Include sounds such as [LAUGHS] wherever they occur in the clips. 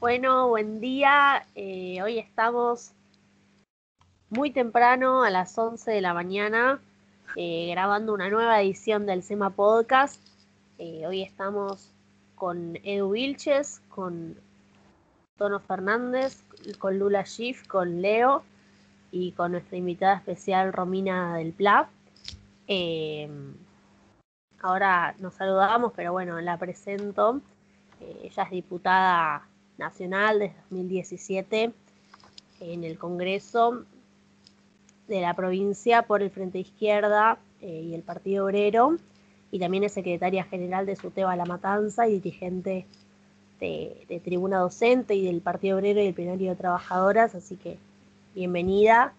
Bueno, buen día. Eh, hoy estamos muy temprano, a las 11 de la mañana, eh, grabando una nueva edición del SEMA Podcast. Eh, hoy estamos con Edu Vilches, con Tono Fernández, con Lula Schiff, con Leo y con nuestra invitada especial Romina del Pla. ahora nos saludamos, pero bueno, la presento. ella es diputada nacional desde 2017 en el Congreso de la provincia por el Frente Izquierda eh, y el Partido Obrero, y también es secretaria general de SUTEBA La Matanza y dirigente de, Tribuna Docente y del Partido Obrero y el Plenario de Trabajadoras, así que bienvenida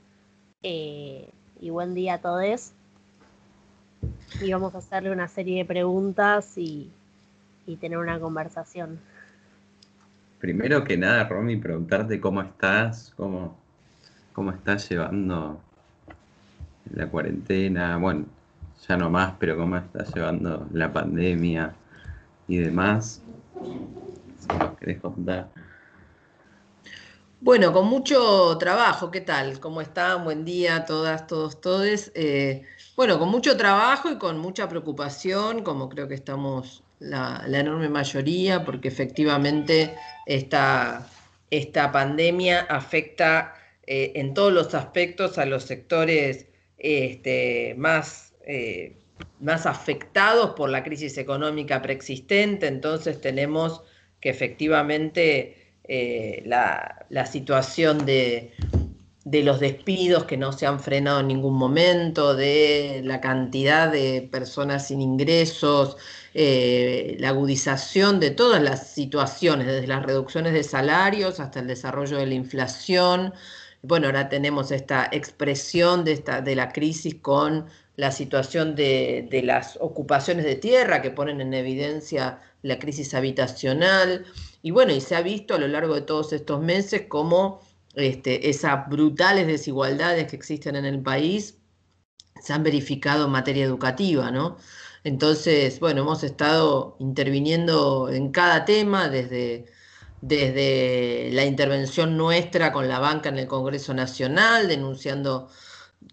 eh, y buen día a todos. Y vamos a hacerle una serie de preguntas y tener una conversación. Primero que nada, Romy, preguntarte cómo estás, cómo, cómo estás llevando la cuarentena, bueno, ya no más, pero cómo estás llevando la pandemia y demás. Si nos querés contar. Bueno, con mucho trabajo, ¿qué tal? ¿Cómo están? Buen día todas, todos, todes. Eh, bueno, con mucho trabajo y con mucha preocupación, como creo que estamos la, enorme mayoría, porque efectivamente esta, esta pandemia afecta eh, en todos los aspectos a los sectores este, más, eh, más afectados por la crisis económica preexistente, entonces tenemos que efectivamente eh, la, la situación de, de los despidos que no se han frenado en ningún momento, de la cantidad de personas sin ingresos, eh, la agudización de todas las situaciones, desde las reducciones de salarios hasta el desarrollo de la inflación. Bueno, ahora tenemos esta expresión de, esta, de la crisis con la situación de, de las ocupaciones de tierra que ponen en evidencia la crisis habitacional. Y bueno, y se ha visto a lo largo de todos estos meses cómo este, esas brutales desigualdades que existen en el país se han verificado en materia educativa, ¿no? Entonces, bueno, hemos estado interviniendo en cada tema desde, desde la intervención nuestra con la banca en el Congreso Nacional, denunciando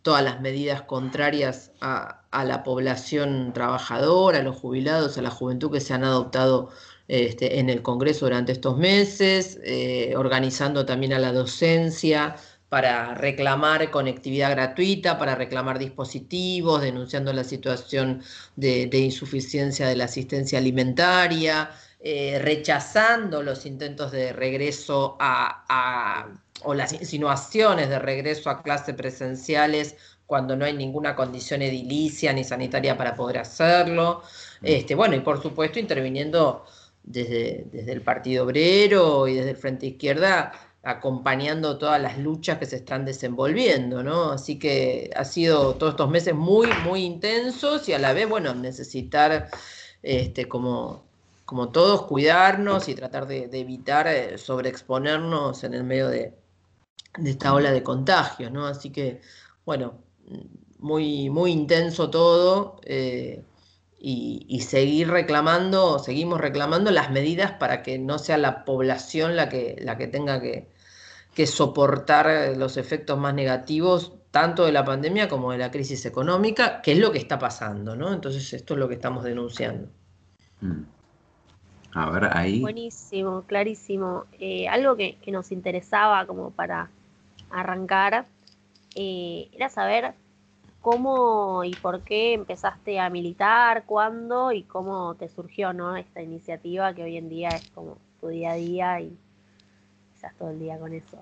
todas las medidas contrarias a, a la población trabajadora, a los jubilados, a la juventud que se han adoptado este, en el Congreso durante estos meses, eh, organizando también a la docencia para reclamar conectividad gratuita, para reclamar dispositivos, denunciando la situación de, insuficiencia de la asistencia alimentaria, eh, rechazando los intentos de regreso a, o las insinuaciones de regreso a clases presenciales cuando no hay ninguna condición edilicia ni sanitaria para poder hacerlo. Mm. Este, bueno, y por supuesto interviniendo desde, desde el Partido Obrero y desde el Frente Izquierda acompañando todas las luchas que se están desenvolviendo, ¿no? Así que ha sido todos estos meses muy, muy intensos y a la vez, bueno, necesitar, este, como, como todos, cuidarnos y tratar de, evitar eh, sobreexponernos en el medio de, esta ola de contagios, ¿no? Así que, bueno, muy, muy intenso todo. Eh, y, seguir reclamando, seguimos reclamando las medidas para que no sea la población la que, la que tenga que, soportar los efectos más negativos tanto de la pandemia como de la crisis económica, que es lo que está pasando, ¿no? Entonces esto es lo que estamos denunciando. Mm. A ver, ahí. Buenísimo, clarísimo. Eh, algo que, nos interesaba como para arrancar eh, era saber ¿Cómo y por qué empezaste a militar? ¿Cuándo? ¿Y cómo te surgió ¿no? esta iniciativa que hoy en día es como tu día a día y estás todo el día con eso?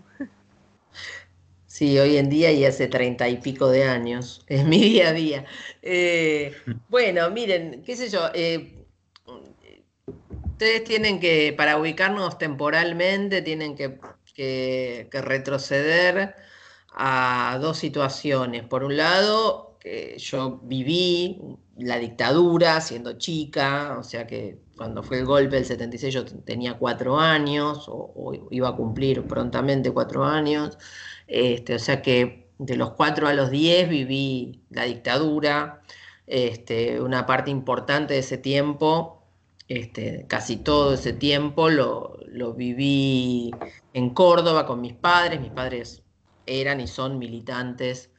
Sí, hoy en día y hace treinta y pico de años, es mi día a día. Eh, [LAUGHS] bueno, miren, qué sé yo, eh, ustedes tienen que, para ubicarnos temporalmente, tienen que, que retroceder a dos situaciones. Por un lado, que yo viví la dictadura siendo chica, o sea que cuando fue el golpe del 76 yo tenía cuatro años, o, iba a cumplir prontamente cuatro años, este, o sea que de los cuatro a los diez viví la dictadura, este, una parte importante de ese tiempo Este, casi todo ese tiempo lo, lo, viví en Córdoba con mis padres. Mis padres eran y son militantes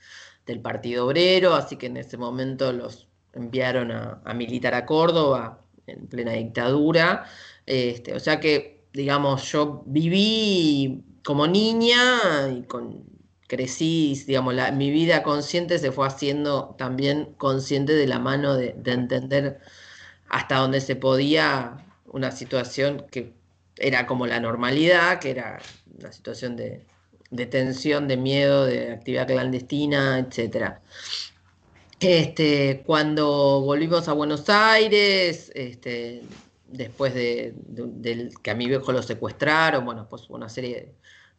del Partido Obrero, así que en ese momento los enviaron a, militar a Córdoba en plena dictadura. Este, o sea que, digamos, yo viví como niña y con, crecí, digamos, mi vida consciente se fue haciendo también consciente de la mano de, de entender hasta donde se podía una situación que era como la normalidad, que era una situación de, tensión, de miedo, de actividad clandestina, etc. Este, cuando volvimos a Buenos Aires, este, después de, que a mi viejo lo secuestraron, bueno, pues una serie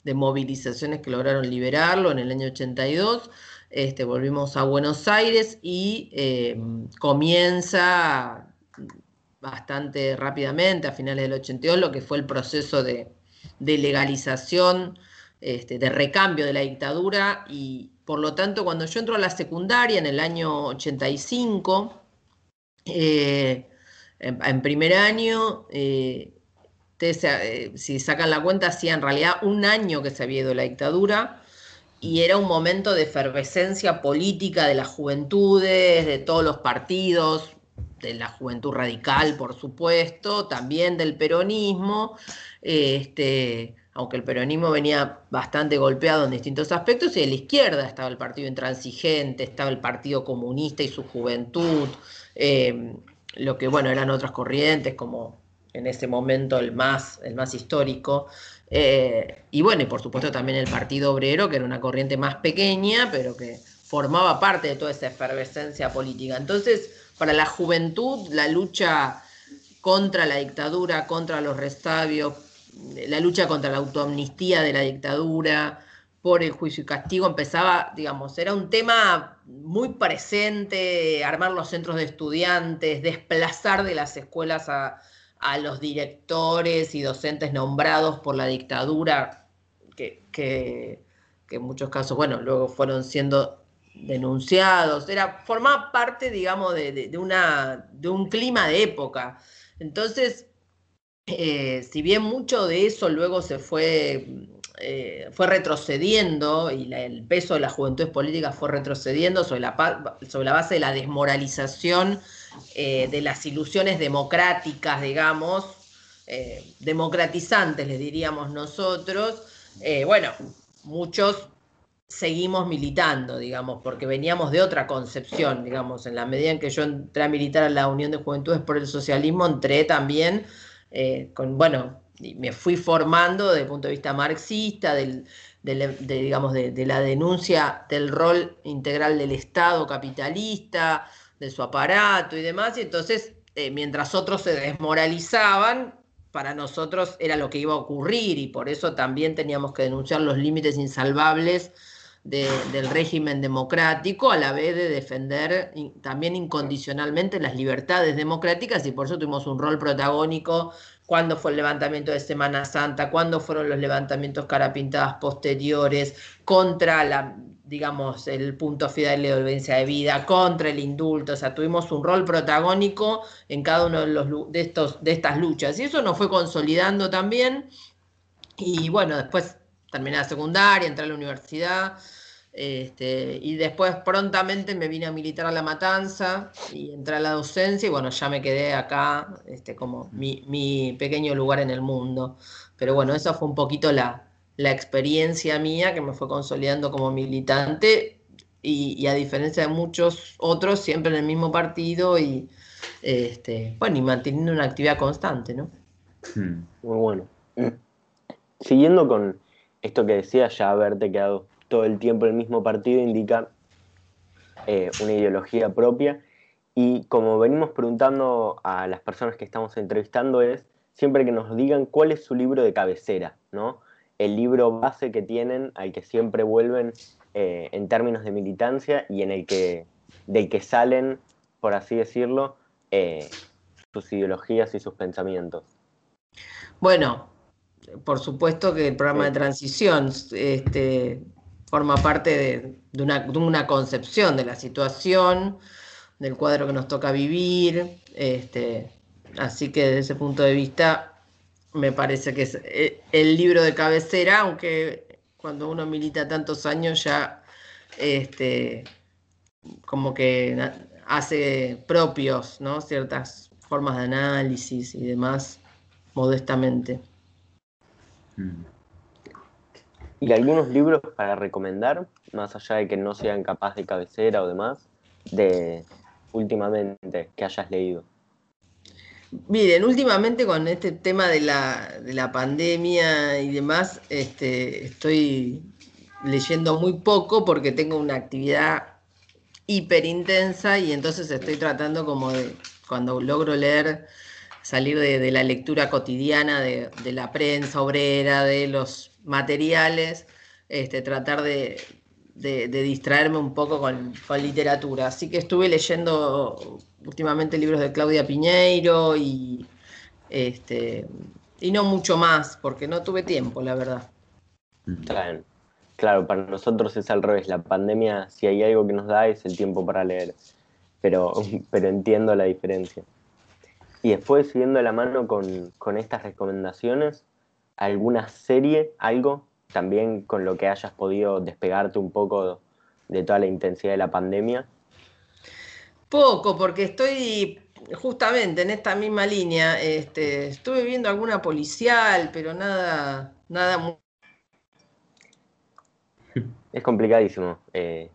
de, movilizaciones que lograron liberarlo en el año 82, este, volvimos a Buenos Aires y eh, comienza bastante rápidamente, a finales del 82, lo que fue el proceso de, legalización, este, de recambio de la dictadura y por lo tanto cuando yo entro a la secundaria en el año 85, eh, en, primer año, eh, eh, si sacan la cuenta, hacía en realidad un año que se había ido la dictadura y era un momento de efervescencia política de las juventudes, de todos los partidos, de la juventud radical, por supuesto, también del peronismo, este, aunque el peronismo venía bastante golpeado en distintos aspectos, y de la izquierda estaba el partido intransigente, estaba el partido comunista y su juventud, eh, lo que bueno eran otras corrientes, como en ese momento el más, el histórico. Eh, y bueno, y por supuesto también el Partido Obrero, que era una corriente más pequeña, pero que formaba parte de toda esa efervescencia política. Entonces, para la juventud, la lucha contra la dictadura, contra los restabios, la lucha contra la autoamnistía de la dictadura, por el juicio y castigo, empezaba, digamos, era un tema muy presente, armar los centros de estudiantes, desplazar de las escuelas a, los directores y docentes nombrados por la dictadura, que, que en muchos casos, bueno, luego fueron siendo denunciados, era, formaba parte, digamos, de, una, de un clima de época. Entonces, eh, si bien mucho de eso luego se fue, eh, fue retrocediendo y el peso de las juventudes políticas fue retrocediendo sobre la, sobre la base de la desmoralización eh, de las ilusiones democráticas, digamos, democratizantes, les diríamos nosotros, bueno, muchos seguimos militando, digamos, porque veníamos de otra concepción, digamos, en la medida en que yo entré a militar a la Unión de Juventudes por el Socialismo, entré también eh, bueno, me fui formando desde el punto de vista marxista, del, de, digamos, de, la denuncia del rol integral del Estado capitalista, de su aparato y demás, y entonces, eh, mientras otros se desmoralizaban, para nosotros era lo que iba a ocurrir y por eso también teníamos que denunciar los límites insalvables del régimen democrático, a la vez de defender también incondicionalmente las libertades democráticas y por eso tuvimos un rol protagónico cuando fue el levantamiento de Semana Santa, cuando fueron los levantamientos carapintadas posteriores, contra la, digamos, el punto final de violencia de vida, contra el indulto, o sea, tuvimos un rol protagónico en cada uno de, los, de, estos, de estas luchas. Y eso nos fue consolidando también. Y bueno, después terminé la secundaria, entré a la universidad, este, y después prontamente me vine a militar a La Matanza y entré a la docencia y bueno, ya me quedé acá este, como mi, pequeño lugar en el mundo. Pero bueno, esa fue un poquito la, experiencia mía que me fue consolidando como militante y, a diferencia de muchos otros, siempre en el mismo partido y, este, bueno, y manteniendo una actividad constante, ¿no? Hmm. Muy bueno. [CLEARS THROAT] Siguiendo con esto que decía, ya haberte quedado todo el tiempo el mismo partido indica eh, una ideología propia. Y como venimos preguntando a las personas que estamos entrevistando es siempre que nos digan cuál es su libro de cabecera, ¿no? El libro base que tienen, al que siempre vuelven eh, en términos de militancia y en el que, del que salen, por así decirlo, eh, sus ideologías y sus pensamientos. Bueno, por supuesto que el programa de transición, este, forma parte de, una, concepción de la situación, del cuadro que nos toca vivir, este, así que desde ese punto de vista me parece que es eh, el libro de cabecera, aunque cuando uno milita tantos años ya este, como que hace propios ¿no? ciertas formas de análisis y demás modestamente. Mm. ¿Y algunos libros para recomendar, más allá de que no sean capaz de cabecera o demás, de últimamente que hayas leído? Miren, últimamente con este tema de la, pandemia y demás, este, estoy leyendo muy poco porque tengo una actividad hiper intensa y entonces estoy tratando como de, cuando logro leer, salir de, la lectura cotidiana de, la prensa obrera, de los materiales, este, tratar de, distraerme un poco con, literatura. Así que estuve leyendo últimamente libros de Claudia Piñeiro y, este, y no mucho más, porque no tuve tiempo, la verdad. Claro. claro, para nosotros es al revés. La pandemia, si hay algo que nos da, es el tiempo para leer. Pero, [LAUGHS] pero entiendo la diferencia. Y después, siguiendo la mano con, con estas recomendaciones, alguna serie, algo también con lo que hayas podido despegarte un poco de toda la intensidad de la pandemia? Poco, porque estoy justamente en esta misma línea. Este, estuve viendo alguna policial, pero nada, nada muy... Es complicadísimo, eh,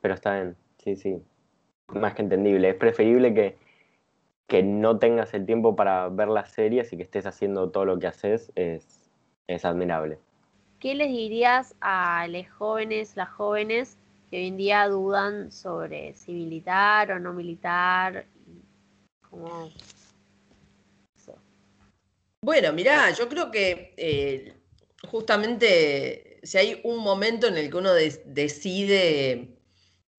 pero está bien, sí, sí, más que entendible. Es preferible que, que no tengas el tiempo para ver las series y que estés haciendo todo lo que haces, es, es admirable. ¿Qué les dirías a los jóvenes, las jóvenes que hoy en día dudan sobre si militar o no militar? Bueno, mirá, yo creo que eh, justamente si hay un momento en el que uno decide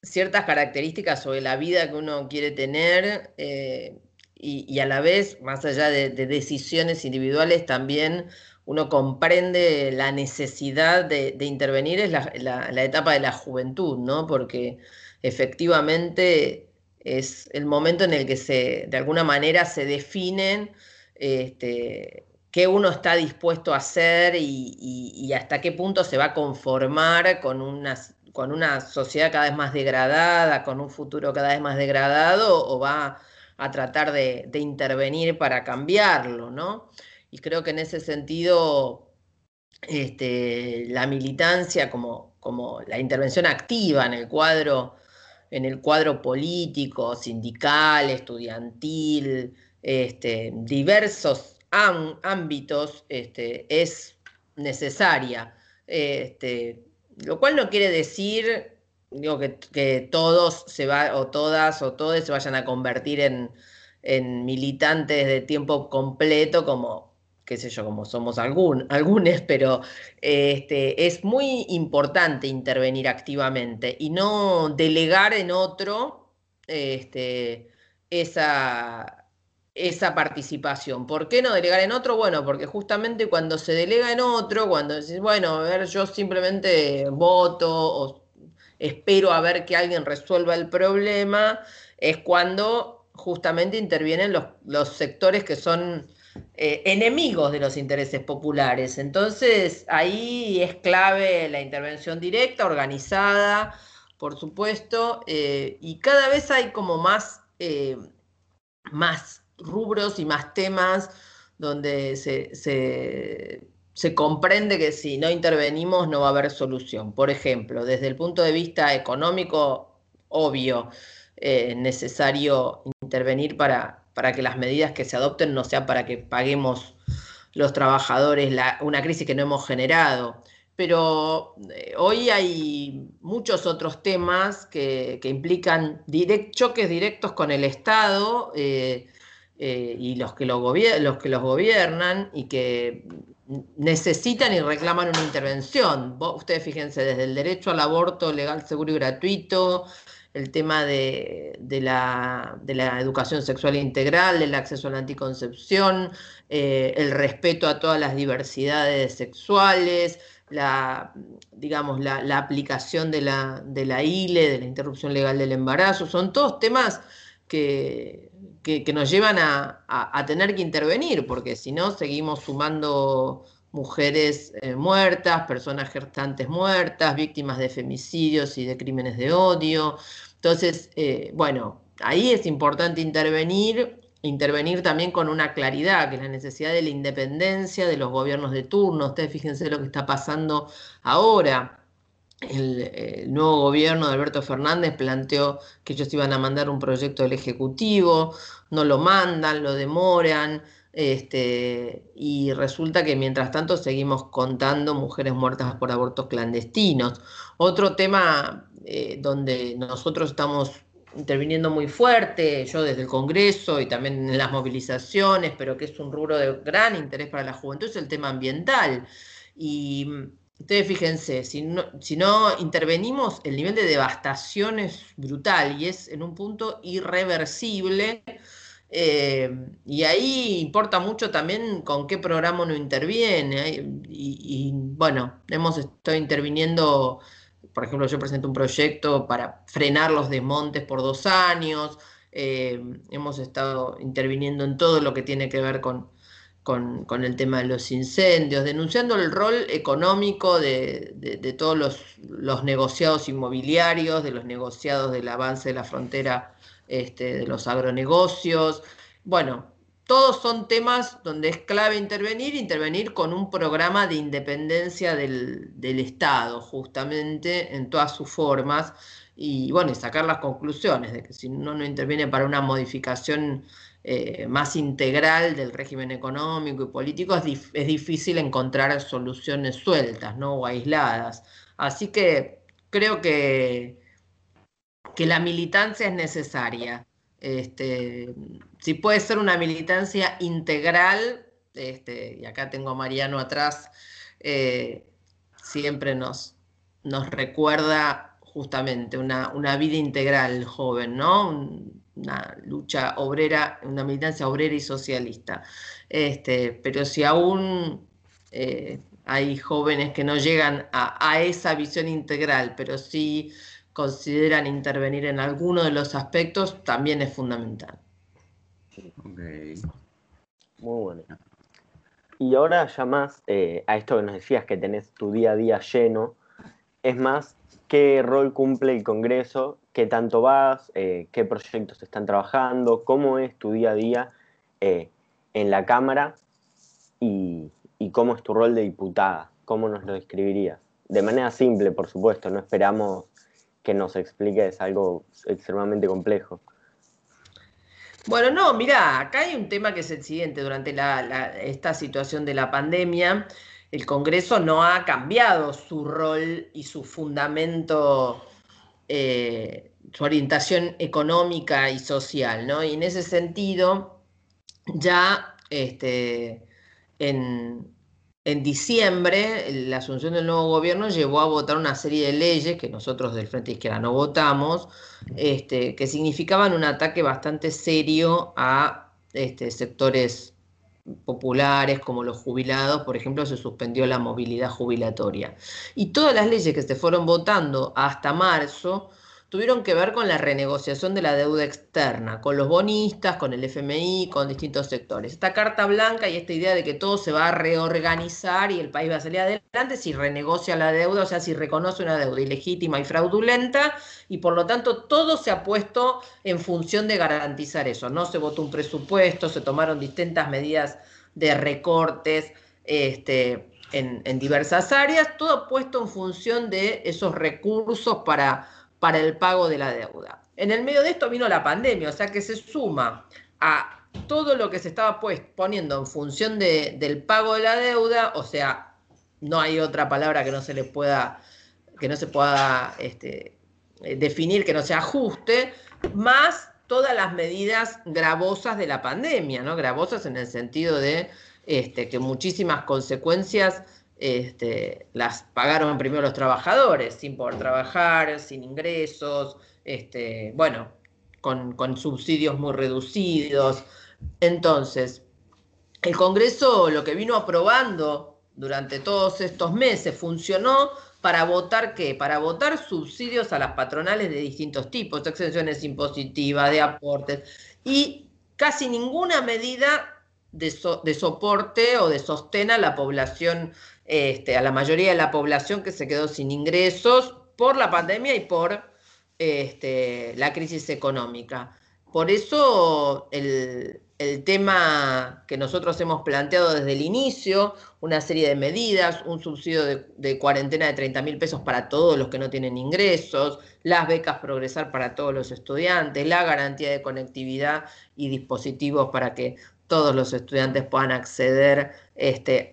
ciertas características sobre la vida que uno quiere tener eh, y, a la vez, más allá de decisiones individuales, también uno comprende la necesidad de, intervenir es la, etapa de la juventud, ¿no? Porque efectivamente es el momento en el que se, de alguna manera se definen este, qué uno está dispuesto a hacer y, hasta qué punto se va a conformar con una, con una sociedad cada vez más degradada, con un futuro cada vez más degradado, o va a tratar de, intervenir para cambiarlo, ¿no? Y creo que en ese sentido este, la militancia como, como la intervención activa en el cuadro, en el cuadro político, sindical, estudiantil, este, diversos ámbitos, este, es necesaria. Este, lo cual no quiere decir digo, que, todos se va, o todas o todos se vayan a convertir en, en militantes de tiempo completo como qué sé yo, como somos algún, [LAUGHS] algunos, pero este, es muy importante intervenir activamente y no delegar en otro este, esa, esa participación. ¿Por qué no delegar en otro? Bueno, porque justamente cuando se delega en otro, cuando decís, bueno, a ver, yo simplemente voto o espero a ver que alguien resuelva el problema, es cuando justamente intervienen los, los sectores que son eh, enemigos de los intereses populares. Entonces, ahí es clave la intervención directa, organizada, por supuesto, eh, y cada vez hay como más, eh, más rubros y más temas donde se, se, comprende que si no intervenimos no va a haber solución. Por ejemplo, desde el punto de vista económico, obvio, es necesario intervenir para para que las medidas que se adopten no sean para que paguemos los trabajadores una crisis que no hemos generado. Pero eh, hoy hay muchos otros temas que, implican choques directos con el Estado eh, eh, y los que, los que los gobiernan y que necesitan y reclaman una intervención. ustedes fíjense, desde el derecho al aborto legal, seguro y gratuito, el tema de, la, educación sexual integral, del acceso a la anticoncepción, eh, el respeto a todas las diversidades sexuales, la, digamos, la, aplicación de la, de la ILE, de la interrupción legal del embarazo, son todos temas que, que, nos llevan a, tener que intervenir, porque si no seguimos sumando mujeres eh, muertas, personas gestantes muertas, víctimas de femicidios y de crímenes de odio. Entonces, eh, bueno, ahí es importante intervenir, intervenir también con una claridad, que es la necesidad de la independencia de los gobiernos de turno. Ustedes fíjense lo que está pasando ahora el, nuevo gobierno de Alberto Fernández planteó que ellos iban a mandar un proyecto del Ejecutivo, no lo mandan, lo demoran, este, y resulta que mientras tanto seguimos contando mujeres muertas por abortos clandestinos. Otro tema eh, donde nosotros estamos interviniendo muy fuerte, yo desde el Congreso y también en las movilizaciones, pero que es un rubro de gran interés para la juventud, es el tema ambiental. Y Ustedes fíjense, si no, si no intervenimos, el nivel de devastación es brutal y es en un punto irreversible. Eh, y ahí importa mucho también con qué programa uno interviene. Y, bueno, hemos estado interviniendo, por ejemplo, yo presento un proyecto para frenar los desmontes por dos años. Eh, hemos estado interviniendo en todo lo que tiene que ver con, con, el tema de los incendios, denunciando el rol económico de, todos los, negociados inmobiliarios, de los negociados del avance de la frontera este, de los agronegocios. Bueno, todos son temas donde es clave intervenir, intervenir con un programa de independencia del, del Estado, justamente en todas sus formas, y bueno, y sacar las conclusiones de que si uno no interviene para una modificación eh, más integral del régimen económico y político, es, es, difícil encontrar soluciones sueltas ¿no? o aisladas. Así que creo que, que la militancia es necesaria. Este, si puede ser una militancia integral, este, y acá tengo a Mariano atrás, eh, siempre nos, nos recuerda justamente una, una vida integral joven, ¿no? Una lucha obrera, una militancia obrera y socialista. Este, pero si aún eh, hay jóvenes que no llegan a, esa visión integral, pero sí consideran intervenir en alguno de los aspectos, también es fundamental. Muy bueno. Y ahora ya más eh, a esto que nos decías que tenés tu día a día lleno, es más, ¿qué rol cumple el Congreso qué tanto vas, eh, qué proyectos están trabajando, cómo es tu día a día eh, en la Cámara y, cómo es tu rol de diputada, cómo nos lo describirías. De manera simple, por supuesto, no esperamos que nos expliques algo extremadamente complejo. Bueno, no, mira, acá hay un tema que es el siguiente. Durante esta situación de la pandemia, el Congreso no ha cambiado su rol y su fundamento eh, su orientación económica y social, ¿no? Y en ese sentido, ya este, en, diciembre, la asunción del nuevo gobierno llevó a votar una serie de leyes que nosotros del Frente Izquierda no votamos, este, que significaban un ataque bastante serio a este, sectores populares como los jubilados, por ejemplo, se suspendió la movilidad jubilatoria. Y todas las leyes que se fueron votando hasta marzo tuvieron que ver con la renegociación de la deuda externa, con los bonistas, con el FMI, con distintos sectores. Esta carta blanca y esta idea de que todo se va a reorganizar y el país va a salir adelante si renegocia la deuda, o sea, si reconoce una deuda ilegítima y fraudulenta, y por lo tanto todo se ha puesto en función de garantizar eso. No se votó un presupuesto, se tomaron distintas medidas de recortes. Este, en, en diversas áreas, todo puesto en función de esos recursos para para el pago de la deuda. En el medio de esto vino la pandemia, o sea que se suma a todo lo que se estaba pues, poniendo en función del pago de la deuda, o sea, no hay otra palabra que no se le pueda, que no se pueda este, eh, definir, que no se ajuste, más todas las medidas gravosas de la pandemia, ¿no? Gravosas en el sentido de este, que muchísimas consecuencias este, las pagaron primero los trabajadores, sin poder trabajar, sin ingresos, este, bueno, con, subsidios muy reducidos. Entonces, el Congreso lo que vino aprobando durante todos estos meses funcionó para votar qué? Para votar subsidios a las patronales de distintos tipos, exenciones impositivas, de aportes. Y casi ninguna medida de, soporte o de sostén a la población, este, a la mayoría de la población que se quedó sin ingresos por la pandemia y por este, la crisis económica. Por eso el, el tema que nosotros hemos planteado desde el inicio, una serie de medidas, un subsidio de, cuarentena de 30 mil pesos para todos los que no tienen ingresos, las becas Progresar para todos los estudiantes, la garantía de conectividad y dispositivos para que todos los estudiantes puedan acceder este,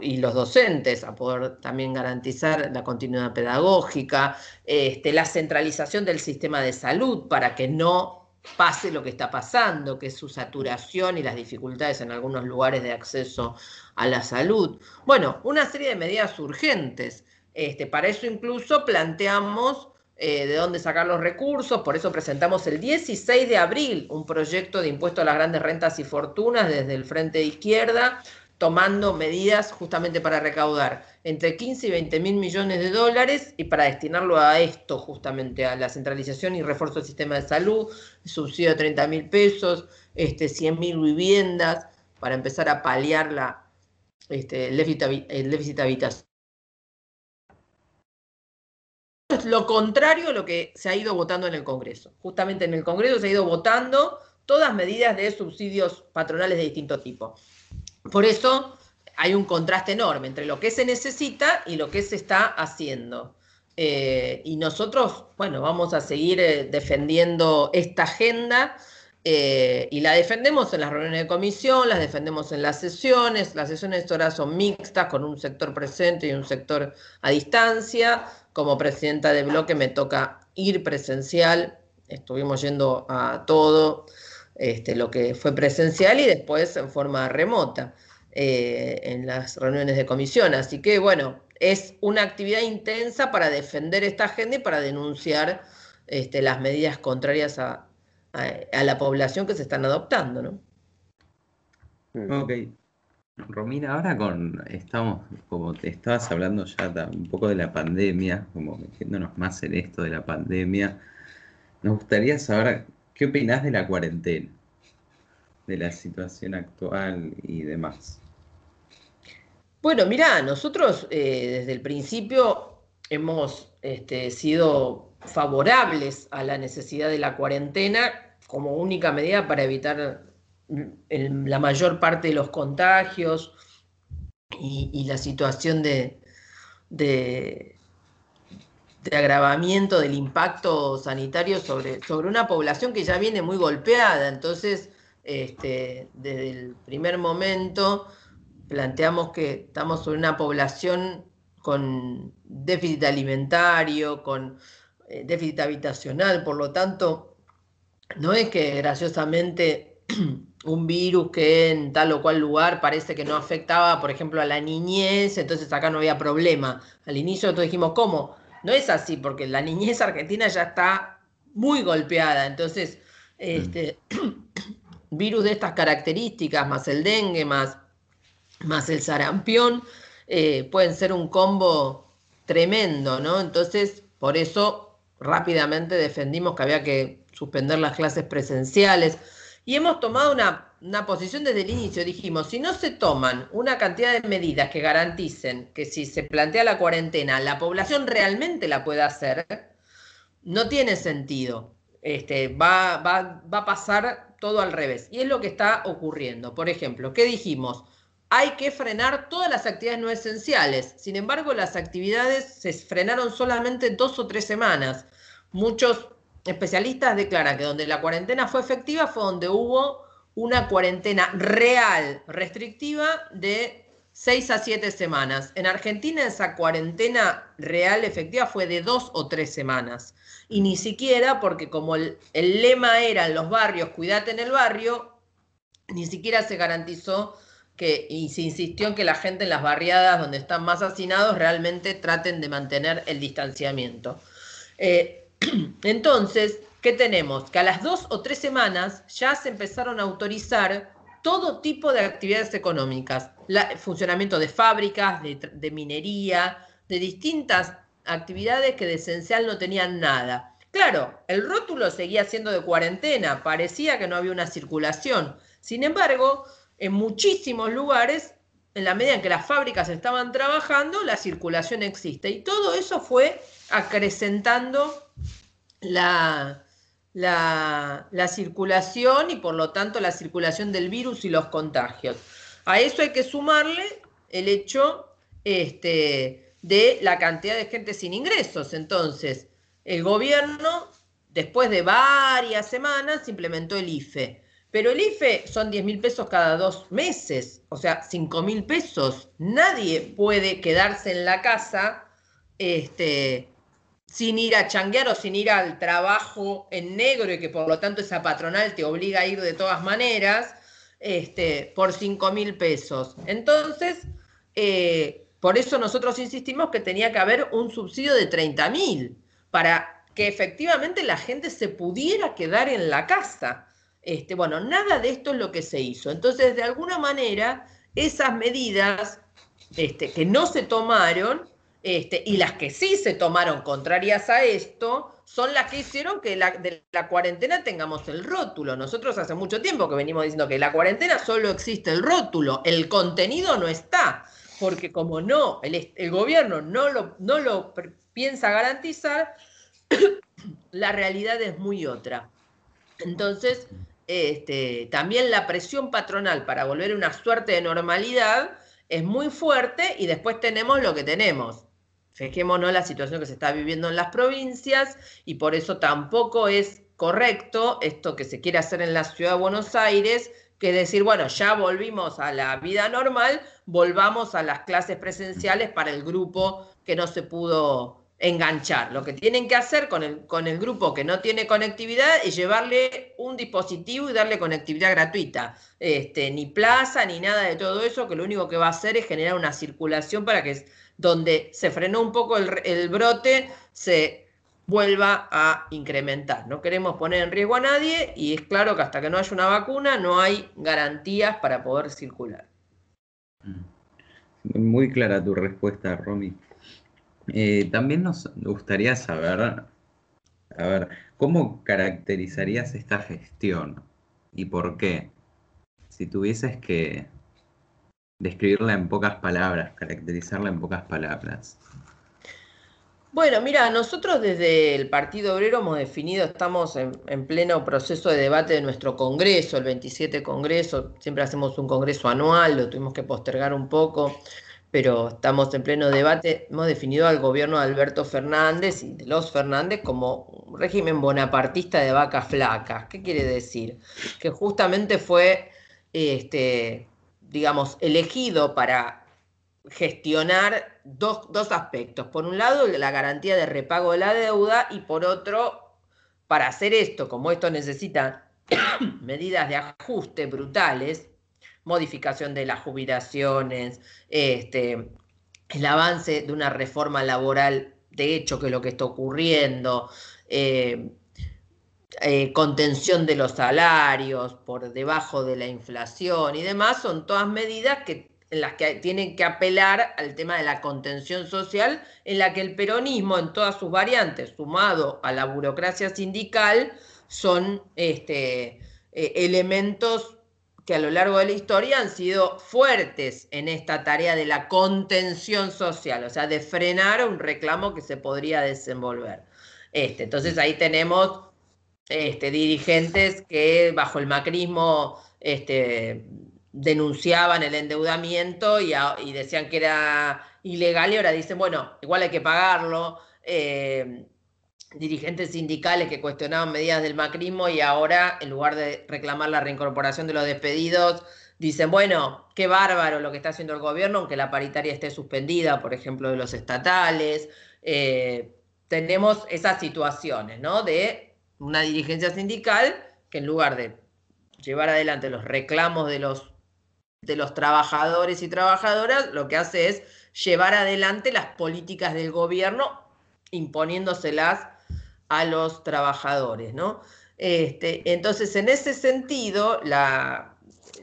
y los docentes a poder también garantizar la continuidad pedagógica, este, la centralización del sistema de salud para que no pase lo que está pasando, que es su saturación y las dificultades en algunos lugares de acceso a la salud. Bueno, una serie de medidas urgentes. Este, para eso incluso planteamos eh, de dónde sacar los recursos, por eso presentamos el 16 de abril un proyecto de impuesto a las grandes rentas y fortunas desde el Frente de Izquierda, tomando medidas justamente para recaudar entre 15 y 20 mil millones de dólares y para destinarlo a esto, justamente a la centralización y refuerzo del sistema de salud, subsidio de 30 mil pesos, este, 100 mil viviendas, para empezar a paliar la, este, el, déficit, el habitacional. Es lo contrario a lo que se ha ido votando en el Congreso. Justamente en el Congreso se ha ido votando todas medidas de subsidios patronales de distinto tipo. Por eso hay un contraste enorme entre lo que se necesita y lo que se está haciendo. Eh, y nosotros, bueno, vamos a seguir eh, defendiendo esta agenda eh, y la defendemos en las reuniones de comisión, las defendemos en las sesiones. Las sesiones ahora son mixtas, con un sector presente y un sector a distancia. Como presidenta de bloque me toca ir presencial, estuvimos yendo a todo este, lo que fue presencial y después en forma remota eh, en las reuniones de comisión. Así que bueno, es una actividad intensa para defender esta agenda y para denunciar este, las medidas contrarias a, la población que se están adoptando. ¿no? Ok. Romina, ahora con estamos, como te estabas hablando ya un poco de la pandemia, como metiéndonos más en esto de la pandemia, nos gustaría saber ¿Qué opinás de la cuarentena? De la situación actual y demás. Bueno, mira, nosotros eh, desde el principio hemos este, sido favorables a la necesidad de la cuarentena como única medida para evitar la mayor parte de los contagios y, la situación de, de agravamiento del impacto sanitario sobre, sobre una población que ya viene muy golpeada. Entonces, este, desde el primer momento planteamos que estamos sobre una población con déficit alimentario, con eh, déficit habitacional, por lo tanto, no es que graciosamente [CLEARS THROAT] un virus que en tal o cual lugar parece que no afectaba, por ejemplo, a la niñez, entonces acá no había problema. Al inicio nosotros dijimos, ¿cómo? No es así, porque la niñez argentina ya está muy golpeada. Entonces, este, [CLEARS THROAT] virus de estas características, más el dengue, más, más el sarampión, eh, pueden ser un combo tremendo, ¿no? Entonces, por eso rápidamente defendimos que había que suspender las clases presenciales y hemos tomado una una posición desde el inicio. Dijimos, si no se toman una cantidad de medidas que garanticen que si se plantea la cuarentena, la población realmente la pueda hacer, no tiene sentido. Este, va, va, va a pasar todo al revés. Y es lo que está ocurriendo. Por ejemplo, ¿qué dijimos? Hay que frenar todas las actividades no esenciales. Sin embargo, las actividades se frenaron solamente dos o tres semanas. Muchos especialistas declaran que donde la cuarentena fue efectiva fue donde hubo una cuarentena real, restrictiva, de seis a siete semanas. En Argentina esa cuarentena real efectiva fue de dos o tres semanas. Y ni siquiera, porque como el, lema era en los barrios, cuídate en el barrio, ni siquiera se garantizó que, y se insistió en que la gente en las barriadas donde están más hacinados realmente traten de mantener el distanciamiento. Eh, [CLEARS THROAT] entonces, ¿Qué tenemos? Que a las dos o tres semanas ya se empezaron a autorizar todo tipo de actividades económicas, funcionamiento de fábricas, de, minería, de distintas actividades que de esencial no tenían nada. Claro, el rótulo seguía siendo de cuarentena, parecía que no había una circulación. Sin embargo, en muchísimos lugares, en la medida en que las fábricas estaban trabajando, la circulación existe. Y todo eso fue acrecentando la, la, circulación y por lo tanto la circulación del virus y los contagios. A eso hay que sumarle el hecho este, de la cantidad de gente sin ingresos. Entonces, el gobierno, después de varias semanas, implementó el IFE. Pero el IFE son 10 mil pesos cada dos meses, o sea, 5 mil pesos. Nadie puede quedarse en la casa este, sin ir a changuear o sin ir al trabajo en negro y que por lo tanto esa patronal te obliga a ir de todas maneras, este, por 5 mil pesos. Entonces, eh, por eso nosotros insistimos que tenía que haber un subsidio de 30 mil para que efectivamente la gente se pudiera quedar en la casa. Este, bueno, nada de esto es lo que se hizo. Entonces, de alguna manera, esas medidas este, que no se tomaron este, y las que sí se tomaron contrarias a esto son las que hicieron que la, de la cuarentena tengamos el rótulo. Nosotros hace mucho tiempo que venimos diciendo que la cuarentena solo existe el rótulo, el contenido no está, porque como no, el, gobierno no lo piensa garantizar, [COUGHS] la realidad es muy otra. Entonces, este, también la presión patronal para volver a una suerte de normalidad es muy fuerte y después tenemos lo que tenemos. Fijémonos la situación que se está viviendo en las provincias y por eso tampoco es correcto esto que se quiere hacer en la ciudad de Buenos Aires, que decir, bueno, ya volvimos a la vida normal, volvamos a las clases presenciales para el grupo que no se pudo enganchar. Lo que tienen que hacer con el, con el grupo que no tiene conectividad es llevarle un dispositivo y darle conectividad gratuita. Este, ni plaza, ni nada de todo eso, que lo único que va a hacer es generar una circulación para que donde se frenó un poco el, brote, se vuelva a incrementar. No queremos poner en riesgo a nadie y es claro que hasta que no haya una vacuna no hay garantías para poder circular. Mm. Muy clara tu respuesta, Romy. Eh, también nos gustaría saber, a ver, ¿cómo caracterizarías esta gestión y por qué? Si tuvieses que describirla en pocas palabras, caracterizarla en pocas palabras. Bueno, mira, nosotros desde el Partido Obrero hemos definido, estamos en, pleno proceso de debate de nuestro Congreso, el 27 Congreso, siempre hacemos un Congreso anual, lo tuvimos que postergar un poco, pero estamos en pleno debate, hemos definido al gobierno de Alberto Fernández y de los Fernández como un régimen bonapartista de vacas flacas. ¿Qué quiere decir? Que justamente fue este, digamos, elegido para gestionar dos, aspectos. Por un lado, la garantía de repago de la deuda y por otro, para hacer esto, como esto necesita [COUGHS] medidas de ajuste brutales, modificación de las jubilaciones, este, el avance de una reforma laboral de hecho que es lo que está ocurriendo, eh, eh, contención de los salarios por debajo de la inflación y demás, son todas medidas que, en las que tienen que apelar al tema de la contención social, en la que el peronismo en todas sus variantes, sumado a la burocracia sindical, son este, eh, elementos que a lo largo de la historia han sido fuertes en esta tarea de la contención social, o sea, de frenar un reclamo que se podría desenvolver. Este, entonces ahí tenemos este, dirigentes que bajo el macrismo este, denunciaban el endeudamiento y, decían que era ilegal y ahora dicen, bueno, igual hay que pagarlo. Eh, dirigentes sindicales que cuestionaban medidas del macrismo y ahora, en lugar de reclamar la reincorporación de los despedidos, dicen, bueno, qué bárbaro lo que está haciendo el gobierno, aunque la paritaria esté suspendida, por ejemplo, de los estatales. Eh, tenemos esas situaciones, ¿no? De una dirigencia sindical que en lugar de llevar adelante los reclamos de los, de los trabajadores y trabajadoras, lo que hace es llevar adelante las políticas del gobierno imponiéndoselas a los trabajadores, ¿no? Este, entonces, en ese sentido, la,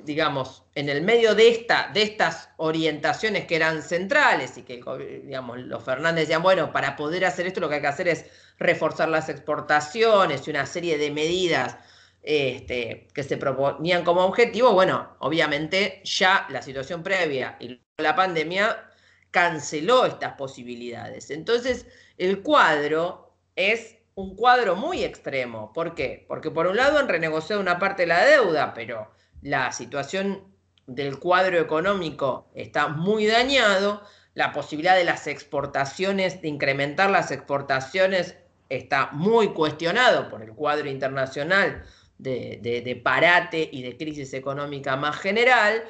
digamos, en el medio de, esta, de estas orientaciones que eran centrales y que digamos, los Fernández decían, bueno, para poder hacer esto lo que hay que hacer es reforzar las exportaciones y una serie de medidas este, que se proponían como objetivo, bueno, obviamente ya la situación previa y la pandemia canceló estas posibilidades. Entonces, el cuadro es un cuadro muy extremo. ¿Por qué? Porque por un lado han renegociado una parte de la deuda, pero la situación del cuadro económico está muy dañado, la posibilidad de las exportaciones, de incrementar las exportaciones, está muy cuestionado por el cuadro internacional de, parate y de crisis económica más general,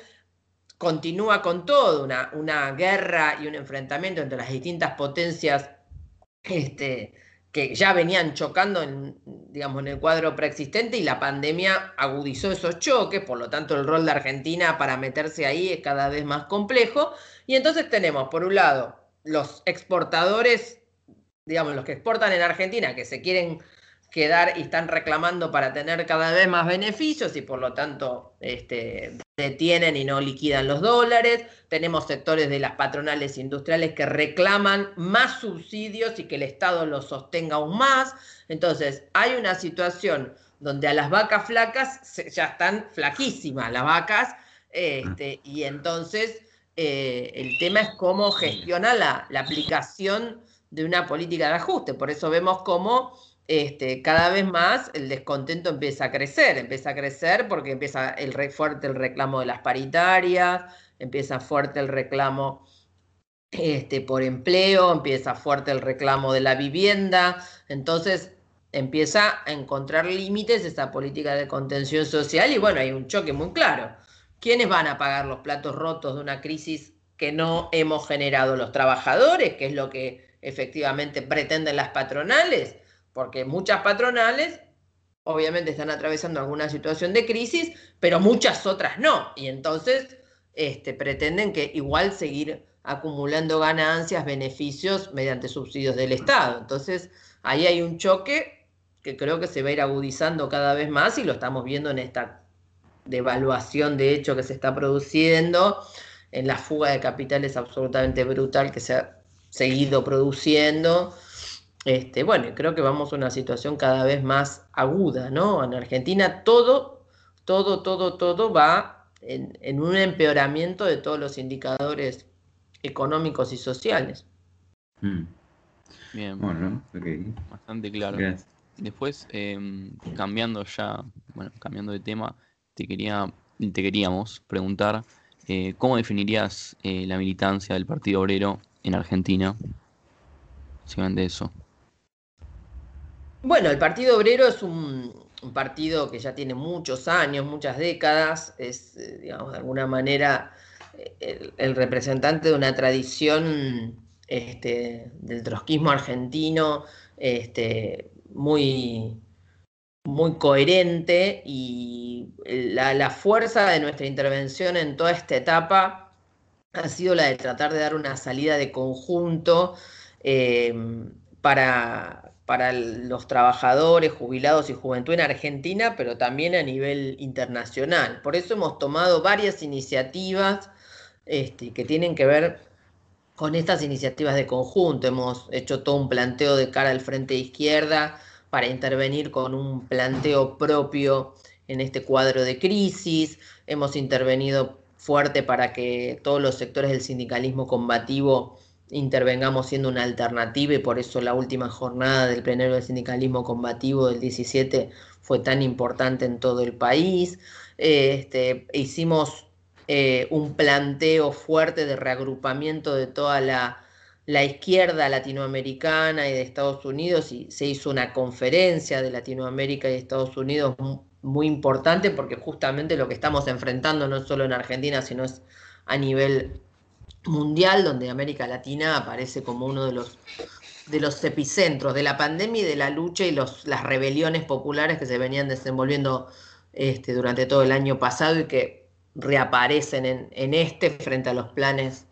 continúa con todo una, una, guerra y un enfrentamiento entre las distintas potencias este, que ya venían chocando en, digamos, en el cuadro preexistente y la pandemia agudizó esos choques, por lo tanto el rol de Argentina para meterse ahí es cada vez más complejo. Y entonces tenemos, por un lado, los exportadores, digamos, los que exportan en Argentina, que se quieren quedar y están reclamando para tener cada vez más beneficios y por lo tanto este, detienen y no liquidan los dólares. Tenemos sectores de las patronales industriales que reclaman más subsidios y que el Estado los sostenga aún más. Entonces, hay una situación donde a las vacas flacas ya están flaquísimas las vacas este, y entonces eh, el tema es cómo gestiona la, la aplicación de una política de ajuste. Por eso vemos cómo este, cada vez más el descontento empieza a crecer, empieza a crecer porque empieza el fuerte el reclamo de las paritarias, empieza fuerte el reclamo este, por empleo, empieza fuerte el reclamo de la vivienda, entonces empieza a encontrar límites esa política de contención social y bueno, hay un choque muy claro. ¿Quiénes van a pagar los platos rotos de una crisis que no hemos generado los trabajadores, que es lo que efectivamente pretenden las patronales? Porque muchas patronales obviamente están atravesando alguna situación de crisis, pero muchas otras no. Y entonces este, pretenden que igual seguir acumulando ganancias, beneficios mediante subsidios del Estado. Entonces ahí hay un choque que creo que se va a ir agudizando cada vez más y lo estamos viendo en esta devaluación de hecho que se está produciendo, en la fuga de capitales absolutamente brutal que se ha seguido produciendo este, bueno, creo que vamos a una situación cada vez más aguda, ¿no? En Argentina todo, todo, todo, todo va en, un empeoramiento de todos los indicadores económicos y sociales. Mm. Bien, bueno, bastante claro. Después, em, cambiando ya, bueno, cambiando de tema, te quería, te queríamos preguntar eh, cómo definirías eh, la militancia del Partido Obrero en Argentina. Básicamente eso. Bueno, el Partido Obrero es un, partido que ya tiene muchos años, muchas décadas, es, eh, digamos, de alguna manera eh, el, representante de una tradición este, del trotskismo argentino este, muy, muy coherente y la, fuerza de nuestra intervención en toda esta etapa ha sido la de tratar de dar una salida de conjunto eh, para, para los trabajadores, jubilados y juventud en Argentina, pero también a nivel internacional. Por eso hemos tomado varias iniciativas este, que tienen que ver con estas iniciativas de conjunto. Hemos hecho todo un planteo de cara al frente izquierda para intervenir con un planteo propio en este cuadro de crisis. Hemos intervenido fuerte para que todos los sectores del sindicalismo combativo intervengamos siendo una alternativa y por eso la última jornada del plenario del sindicalismo combativo del 17 fue tan importante en todo el país. Este, hicimos eh, un planteo fuerte de reagrupamiento de toda la, la, izquierda latinoamericana y de Estados Unidos y se hizo una conferencia de Latinoamérica y Estados Unidos muy importante porque justamente lo que estamos enfrentando no solo en Argentina, sino es a nivel mundial donde América Latina aparece como uno de los, de los epicentros de la pandemia y de la lucha y los, las rebeliones populares que se venían desenvolviendo este, durante todo el año pasado y que reaparecen en, este frente a los planes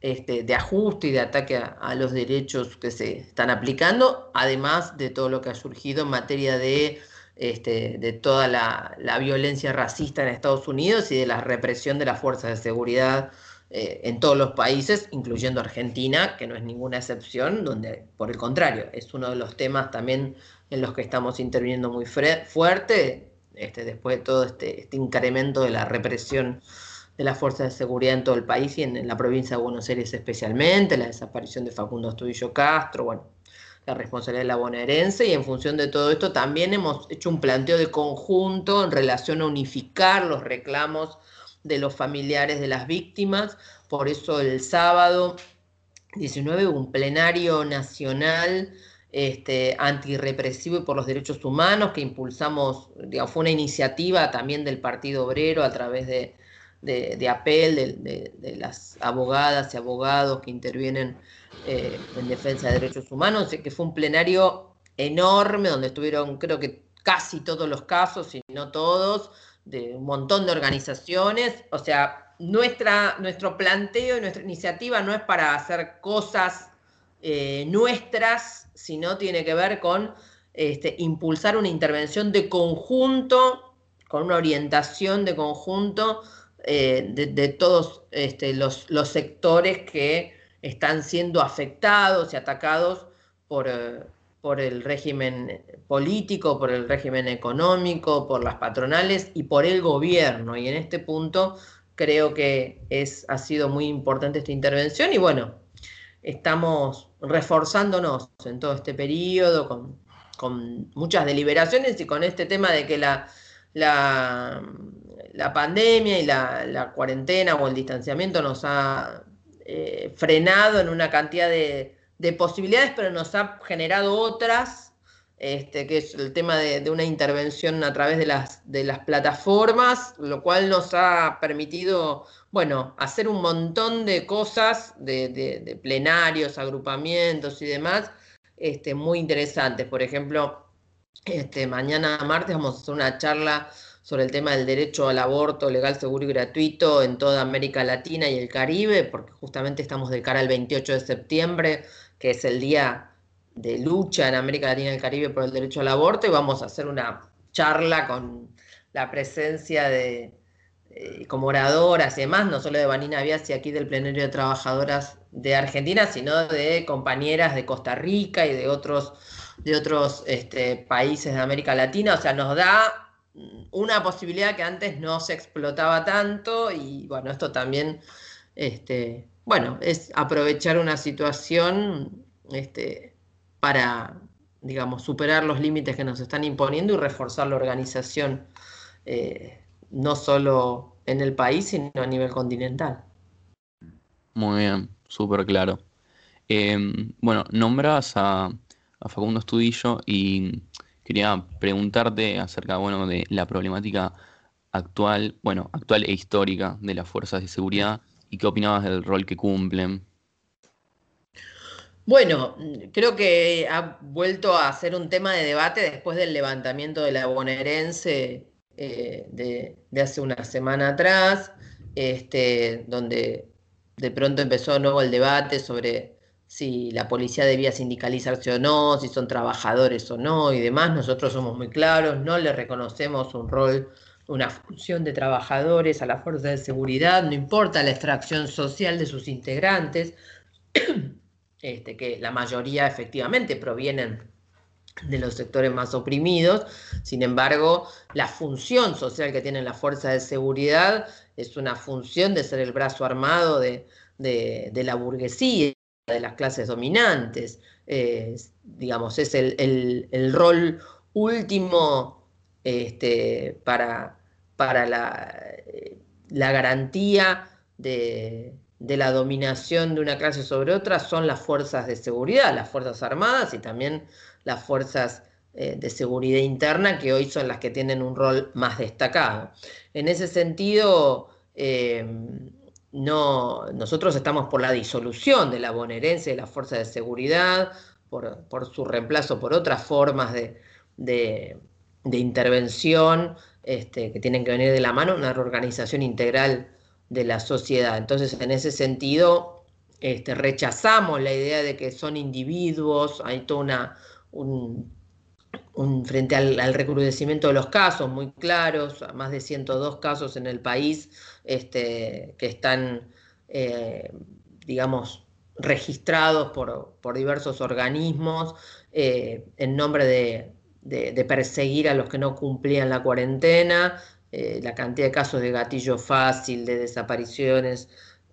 este, de ajuste y de ataque a, los derechos que se están aplicando, además de todo lo que ha surgido en materia de este, de toda la, violencia racista en Estados Unidos y de la represión de las fuerzas de seguridad eh, en todos los países, incluyendo Argentina, que no es ninguna excepción, donde por el contrario es uno de los temas también en los que estamos interviniendo muy fuerte, este, después de todo este, este, incremento de la represión de las fuerzas de seguridad en todo el país y en, la provincia de Buenos Aires especialmente, la desaparición de Facundo Astudillo Castro, bueno, la responsabilidad de la bonaerense y en función de todo esto también hemos hecho un planteo de conjunto en relación a unificar los reclamos de los familiares de las víctimas. Por eso el sábado 19 hubo un plenario nacional este, antirrepresivo y por los derechos humanos que impulsamos, digamos, fue una iniciativa también del Partido Obrero a través de, de, apel de, las abogadas y abogados que intervienen eh, en defensa de derechos humanos, que fue un plenario enorme donde estuvieron creo que casi todos los casos, si no todos, de un montón de organizaciones. O sea, nuestra, nuestro planteo y nuestra iniciativa no es para hacer cosas eh, nuestras, sino tiene que ver con este, impulsar una intervención de conjunto, con una orientación de conjunto eh, de, todos este, los, los sectores que están siendo afectados y atacados por, eh, por el régimen político, por el régimen económico, por las patronales y por el gobierno. Y en este punto creo que es, ha sido muy importante esta intervención y bueno, estamos reforzándonos en todo este periodo con, con muchas deliberaciones y con este tema de que la, la, pandemia y la, la, cuarentena o el distanciamiento nos ha eh, frenado en una cantidad de, posibilidades, pero nos ha generado otras, este, que es el tema de, una intervención a través de las, de las plataformas, lo cual nos ha permitido, bueno, hacer un montón de cosas, de, plenarios, agrupamientos y demás, este, muy interesantes. Por ejemplo, este, mañana martes vamos a hacer una charla sobre el tema del derecho al aborto legal, seguro y gratuito en toda América Latina y el Caribe, porque justamente estamos de cara al 28 de septiembre, que es el día de lucha en América Latina y el Caribe por el derecho al aborto, y vamos a hacer una charla con la presencia de, como oradoras y demás, no solo de Vanina Biasi aquí del Plenario de Trabajadoras de Argentina, sino de compañeras de Costa Rica y de otros, de otros este, países de América Latina. O sea, nos da una posibilidad que antes no se explotaba tanto y bueno, esto también, este, bueno, es aprovechar una situación este, para, digamos, superar los límites que nos están imponiendo y reforzar la organización, eh, no solo en el país, sino a nivel continental. Muy bien, súper claro. Em, bueno, nombras a, a Facundo Estudillo y Quería preguntarte acerca bueno, de la problemática actual, bueno, actual e histórica de las fuerzas de seguridad qué opinabas del rol que cumplen. Bueno, creo que ha vuelto a ser un tema de debate después del levantamiento de la bonaerense eh, de, hace una semana atrás, este, donde de pronto empezó de nuevo el debate sobre si la policía debía sindicalizarse o no, si son trabajadores o no y demás. Nosotros somos muy claros, no le reconocemos un rol, una función de trabajadores a la fuerza de seguridad, no importa la extracción social de sus integrantes, [CLEARS THROAT] este, que la mayoría efectivamente provienen de los sectores más oprimidos. Sin embargo, la función social que tienen las fuerzas de seguridad es una función de ser el brazo armado de, de la burguesía de las clases dominantes, digamos, es el, rol último este, para, para la, la, garantía de, la dominación de una clase sobre otra son las fuerzas de seguridad, las fuerzas armadas y también las fuerzas eh, de seguridad interna que hoy son las que tienen un rol más destacado. En ese sentido, eh, no, nosotros estamos por la disolución de la bonaerense de la fuerza de seguridad, por, su reemplazo por otras formas de, intervención este, que tienen que venir de la mano, una reorganización integral de la sociedad. Entonces, en ese sentido, este, rechazamos la idea de que son individuos, hay toda una, frente al, recrudecimiento de los casos muy claros, más de 102 casos en el país este, que están, eh, digamos, registrados por, diversos organismos eh, en nombre de, perseguir a los que no cumplían la cuarentena, eh, la cantidad de casos de gatillo fácil, de desapariciones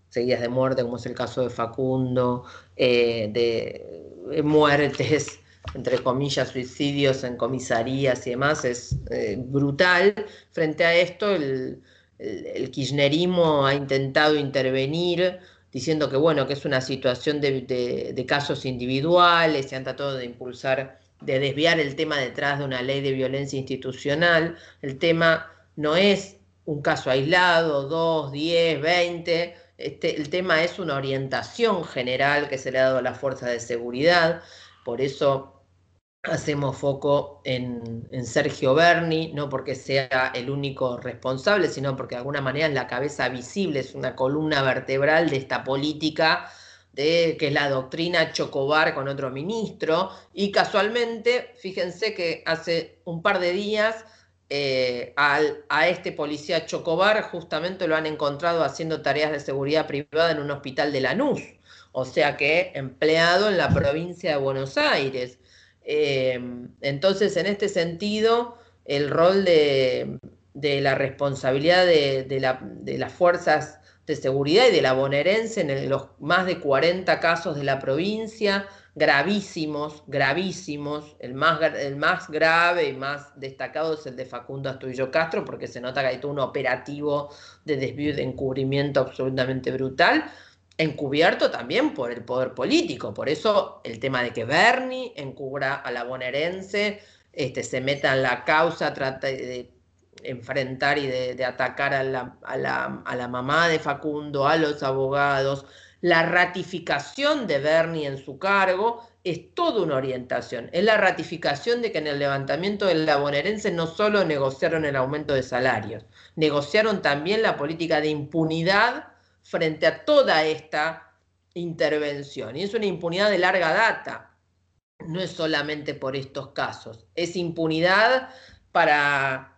seguidas de muerte, como es el caso de Facundo, de muertes entre comillas, suicidios en comisarías y demás, es eh, brutal. Frente a esto, el, kirchnerismo ha intentado intervenir diciendo que, bueno, que es una situación de, casos individuales, se han tratado de impulsar, de desviar el tema detrás de una ley de violencia institucional. El tema no es un caso aislado, dos, diez, veinte. Este, el tema es una orientación general que se le ha dado a las fuerzas de seguridad. Por eso hacemos foco en, Sergio Berni, no porque sea el único responsable, sino porque de alguna manera es la cabeza visible, es una columna vertebral de esta política de que es la doctrina Chocobar con otro ministro. Y casualmente, fíjense que hace un par de días eh, a este policía Chocobar justamente lo han encontrado haciendo tareas de seguridad privada en un hospital de Lanús. O sea que empleado en la provincia de Buenos Aires. Em, entonces, en este sentido, el rol de, la responsabilidad de, las fuerzas de seguridad y de la bonaerense en los más de 40 casos de la provincia, gravísimos, gravísimos. El más, el más grave y más destacado es el de Facundo Astudillo Castro, porque se nota que hay todo un operativo de desvío y de encubrimiento absolutamente brutal encubierto también por el poder político. Por eso el tema de que Bernie encubra a la bonaerense, este, se meta en la causa, trata de enfrentar y de, atacar a la, a, la, mamá de Facundo, a los abogados. La ratificación de Bernie en su cargo es toda una orientación. Es la ratificación de que en el levantamiento de la bonaerense no solo negociaron el aumento de salarios, negociaron también la política de impunidad frente a toda esta intervención. Y es una impunidad de larga data, no es solamente por estos casos, es impunidad para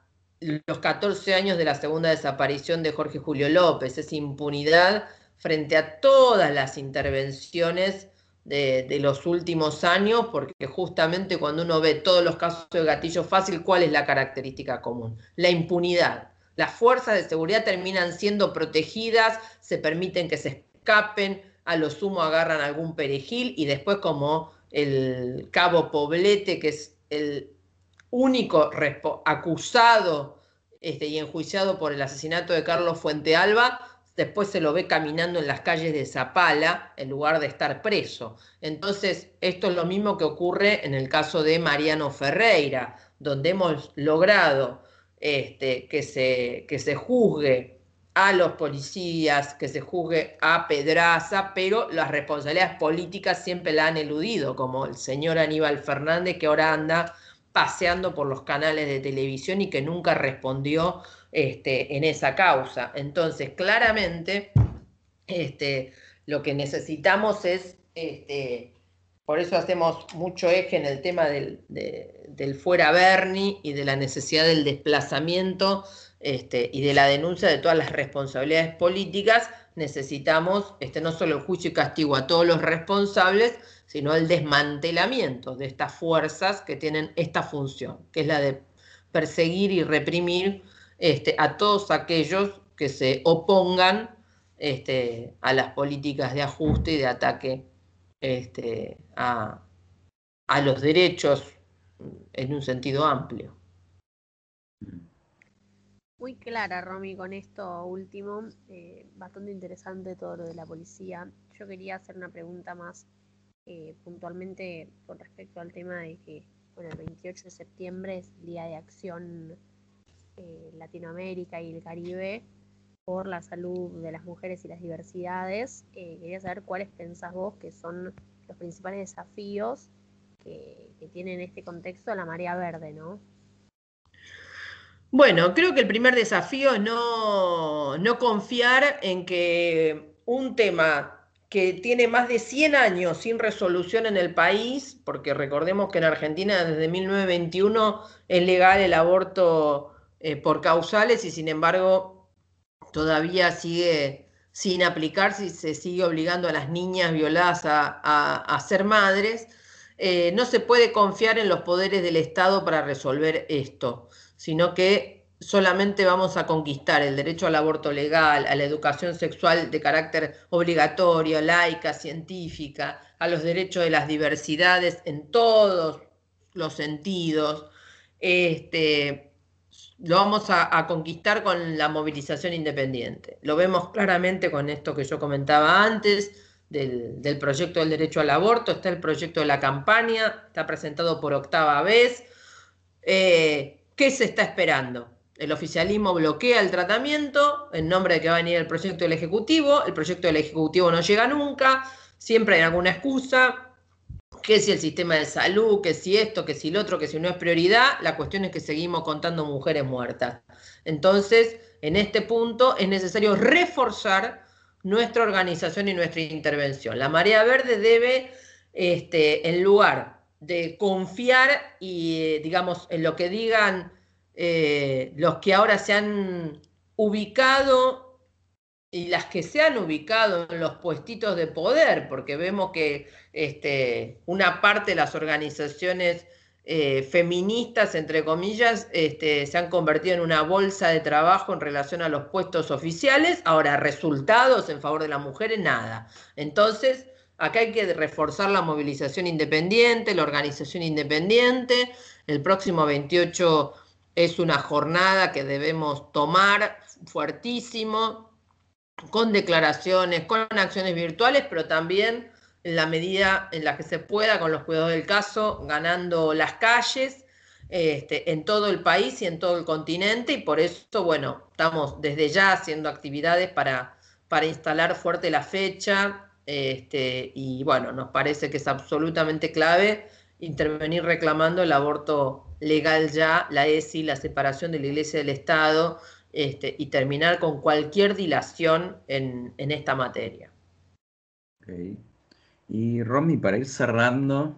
los 14 años de la segunda desaparición de Jorge Julio López, es impunidad frente a todas las intervenciones de, de, los últimos años, porque justamente cuando uno ve todos los casos de gatillo fácil, ¿cuál es la característica común? La impunidad. Las fuerzas de seguridad terminan siendo protegidas, se permiten que se escapen, a lo sumo agarran algún perejil y después como el cabo Poblete, que es el único acusado este, y enjuiciado por el asesinato de Carlos Fuentealba, después se lo ve caminando en las calles de Zapala en lugar de estar preso. Entonces, esto es lo mismo que ocurre en el caso de Mariano Ferreira, donde hemos logrado este, que, se, que se juzgue a los policías, que se juzgue a Pedraza, pero las responsabilidades políticas siempre la han eludido, como el señor Aníbal Fernández que ahora anda paseando por los canales de televisión y que nunca respondió este, en esa causa. Entonces, claramente, este, lo que necesitamos es este, por eso hacemos mucho eje en el tema del, fuera Bernie y de la necesidad del desplazamiento y de la denuncia de todas las responsabilidades políticas. Necesitamos este, no solo el juicio y castigo a todos los responsables, sino el desmantelamiento de estas fuerzas que tienen esta función, que es la de perseguir y reprimir este, a todos aquellos que se opongan este, a las políticas de ajuste y de ataque este, a, los derechos en un sentido amplio. Muy clara, Romy, con esto último. Eh, bastante interesante todo lo de la policía. Yo quería hacer una pregunta más eh, puntualmente con respecto al tema de que, bueno, el 28 de septiembre es Día de Acción eh, Latinoamérica y el Caribe por la salud de las mujeres y las diversidades. Eh, quería saber cuáles pensás vos que son los principales desafíos que, tiene en este contexto la marea verde, ¿no? Bueno, creo que el primer desafío es no, no confiar en que un tema que tiene más de 100 años sin resolución en el país, porque recordemos que en Argentina desde 1921 es legal el aborto eh, por causales y sin embargo todavía sigue sin aplicarse y se sigue obligando a las niñas violadas a, ser madres. Eh, no se puede confiar en los poderes del Estado para resolver esto, sino que solamente vamos a conquistar el derecho al aborto legal, a la educación sexual de carácter obligatorio, laica, científica, a los derechos de las diversidades en todos los sentidos, este, lo vamos a, conquistar con la movilización independiente. Lo vemos claramente con esto que yo comentaba antes, del, proyecto del derecho al aborto, está el proyecto de la campaña, está presentado por octava vez. Eh, ¿Qué se está esperando? El oficialismo bloquea el tratamiento en nombre de que va a venir el proyecto del Ejecutivo, el proyecto del Ejecutivo no llega nunca, siempre hay alguna excusa, que si el sistema de salud, que si esto, que si lo otro, que si no es prioridad, la cuestión es que seguimos contando mujeres muertas. Entonces, en este punto es necesario reforzar nuestra organización y nuestra intervención. La marea verde debe, este, en lugar de confiar y, digamos, en lo que digan eh, los que ahora se han ubicado y las que se han ubicado en los puestitos de poder, porque vemos que este, una parte de las organizaciones eh, feministas, entre comillas, este, se han convertido en una bolsa de trabajo en relación a los puestos oficiales. Ahora, resultados en favor de las mujeres, nada. Entonces, acá hay que reforzar la movilización independiente, la organización independiente. El próximo 28 es una jornada que debemos tomar fuertísimo, con declaraciones, con acciones virtuales, pero también en la medida en la que se pueda, con los cuidados del caso, ganando las calles este, en todo el país y en todo el continente. Y por eso, bueno, estamos desde ya haciendo actividades para, para instalar fuerte la fecha. Este, y bueno, nos parece que es absolutamente clave intervenir reclamando el aborto legal ya, la ESI, la separación de la Iglesia del Estado, este, y terminar con cualquier dilación en, esta materia. Y Romy, para ir cerrando,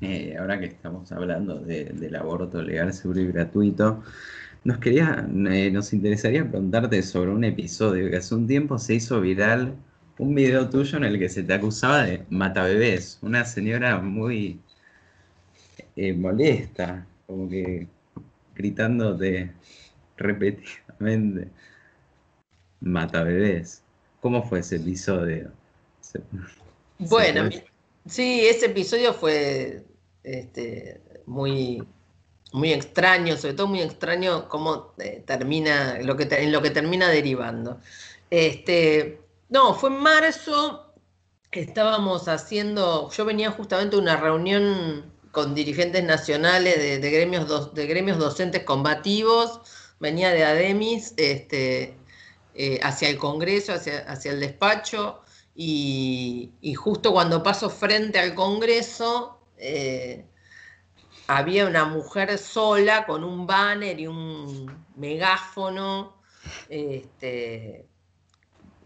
eh, ahora que estamos hablando del aborto legal, seguro y gratuito, nos, quería, eh, nos interesaría preguntarte sobre un episodio que hace un tiempo se hizo viral, un video tuyo en el que se te acusaba de matabebés, una señora muy eh, molesta, como que gritándote [LAUGHS] repetidamente, mata bebés. ¿Cómo fue ese episodio? [LAUGHS] bueno, sí, ese episodio fue este, muy, muy extraño, sobre todo muy extraño cómo eh, termina, lo que, en lo que termina derivando. Este, no, fue en marzo, estábamos haciendo, yo venía justamente de una reunión con dirigentes nacionales de, gremios, de gremios docentes combativos, venía de ADEMIS este, eh, hacia el Congreso, hacia, el despacho, y, justo cuando paso frente al Congreso, eh, había una mujer sola con un banner y un megáfono, este,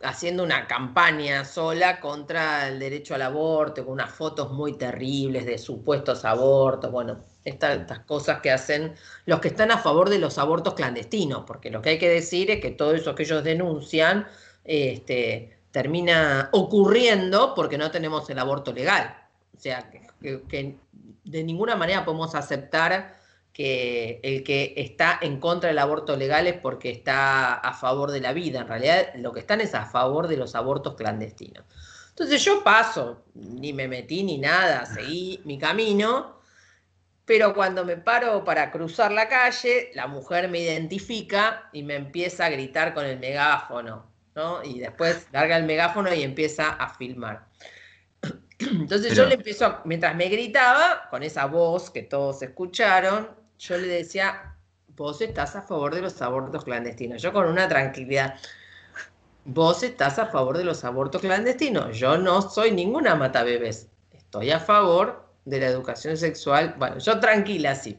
haciendo una campaña sola contra el derecho al aborto, con unas fotos muy terribles de supuestos abortos, bueno, estas, cosas que hacen los que están a favor de los abortos clandestinos, porque lo que hay que decir es que todo eso que ellos denuncian este, termina ocurriendo porque no tenemos el aborto legal. O sea, que de ninguna manera podemos aceptar que el que está en contra del aborto legal es porque está a favor de la vida. En realidad lo que están es a favor de los abortos clandestinos. Entonces yo paso, ni me metí ni nada, seguí mi camino, pero cuando me paro para cruzar la calle, la mujer me identifica y me empieza a gritar con el megáfono, ¿no? Y después larga el megáfono y empieza a filmar. [CLEARS THROAT] Entonces yo le empiezo, mientras me gritaba, con esa voz que todos escucharon, yo le decía, vos estás a favor de los abortos clandestinos. Yo con una tranquilidad, vos estás a favor de los abortos clandestinos. Yo no soy ninguna mata bebés. Estoy a favor de la educación sexual. Bueno, yo tranquila, sí.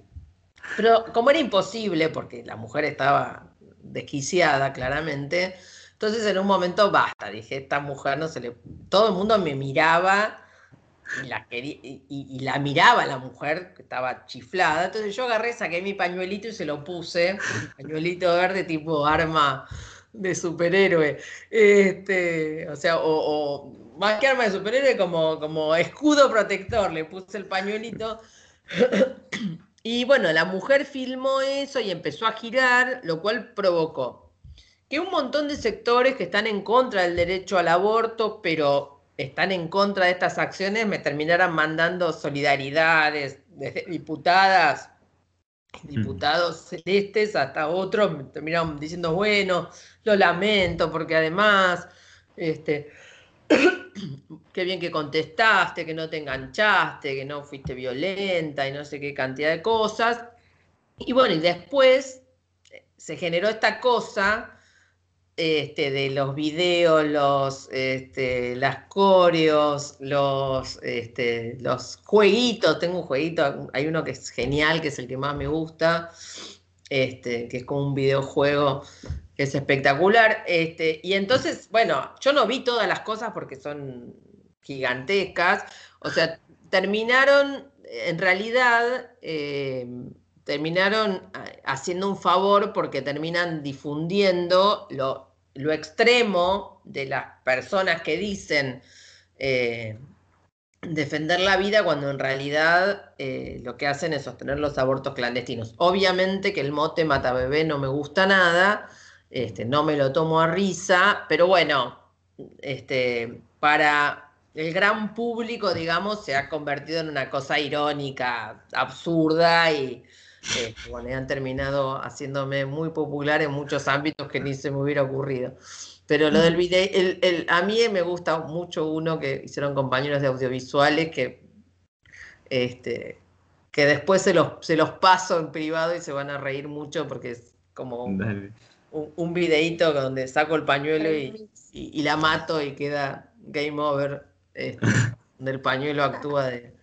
Pero como era imposible, porque la mujer estaba desquiciada claramente, Entonces en un momento basta, dije, esta mujer no se le... Todo el mundo me miraba y la, miraba la mujer que estaba chiflada. Entonces yo agarré, saqué mi pañuelito y se lo puse, pañuelito verde tipo arma de superhéroe. Este, o sea, o, más que arma de superhéroe, como, como escudo protector, le puse el pañuelito. Y bueno, la mujer filmó eso y empezó a girar, lo cual provocó que un montón de sectores que están en contra del derecho al aborto, pero están en contra de estas acciones, me terminaran mandando solidaridades desde diputadas, mm. diputados celestes hasta otros, me terminaron diciendo, bueno, lo lamento porque además, este, [CLEARS THROAT] qué bien que contestaste, que no te enganchaste, que no fuiste violenta y no sé qué cantidad de cosas. Y bueno, y después se generó esta cosa este, de los videos, los, este, las coreos, los, este, los jueguitos. Tengo un jueguito, hay uno que es genial, que es el que más me gusta, este, que es como un videojuego que es espectacular. Este, y entonces, bueno, yo no vi todas las cosas porque son gigantescas. O sea, terminaron, en realidad, eh, terminaron haciendo un favor porque terminan difundiendo lo, lo extremo de las personas que dicen eh, defender la vida cuando en realidad eh, lo que hacen es sostener los abortos clandestinos. Obviamente que el mote mata bebé no me gusta nada, este, no me lo tomo a risa, pero bueno, este, para el gran público, digamos, se ha convertido en una cosa irónica, absurda y este, bueno, han terminado haciéndome muy popular en muchos ámbitos que ni se me hubiera ocurrido. Pero lo del video, el, a mí me gusta mucho uno que hicieron compañeros de audiovisuales que, este, que después se los, se los paso en privado y se van a reír mucho porque es como un, videíto donde saco el pañuelo y, la mato y queda game over. Este, [LAUGHS] donde el pañuelo actúa de.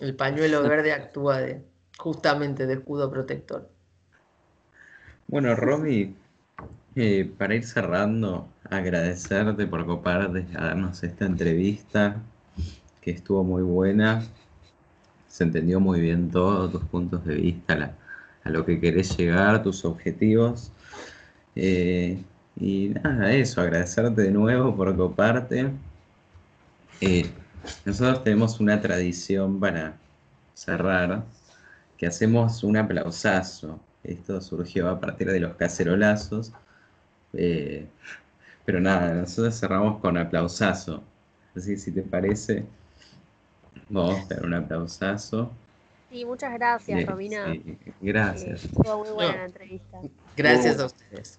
El pañuelo verde actúa de justamente de escudo protector. Bueno, Romy, eh, para ir cerrando, agradecerte por coparte a darnos esta entrevista, que estuvo muy buena. Se entendió muy bien todos tus puntos de vista, a lo que querés llegar, tus objetivos. Eh, y nada, eso, agradecerte de nuevo por coparte. Eh, nosotros tenemos una tradición para cerrar, que hacemos un aplausazo. Esto surgió a partir de los cacerolazos. Eh, pero nada, nosotros cerramos con aplausazo. Así que si te parece, vamos a dar un aplausazo. Sí, muchas gracias, Robina. gracias. Estuvo muy buena la entrevista. Gracias a ustedes.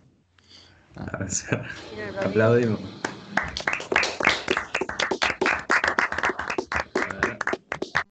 Aplaudimos.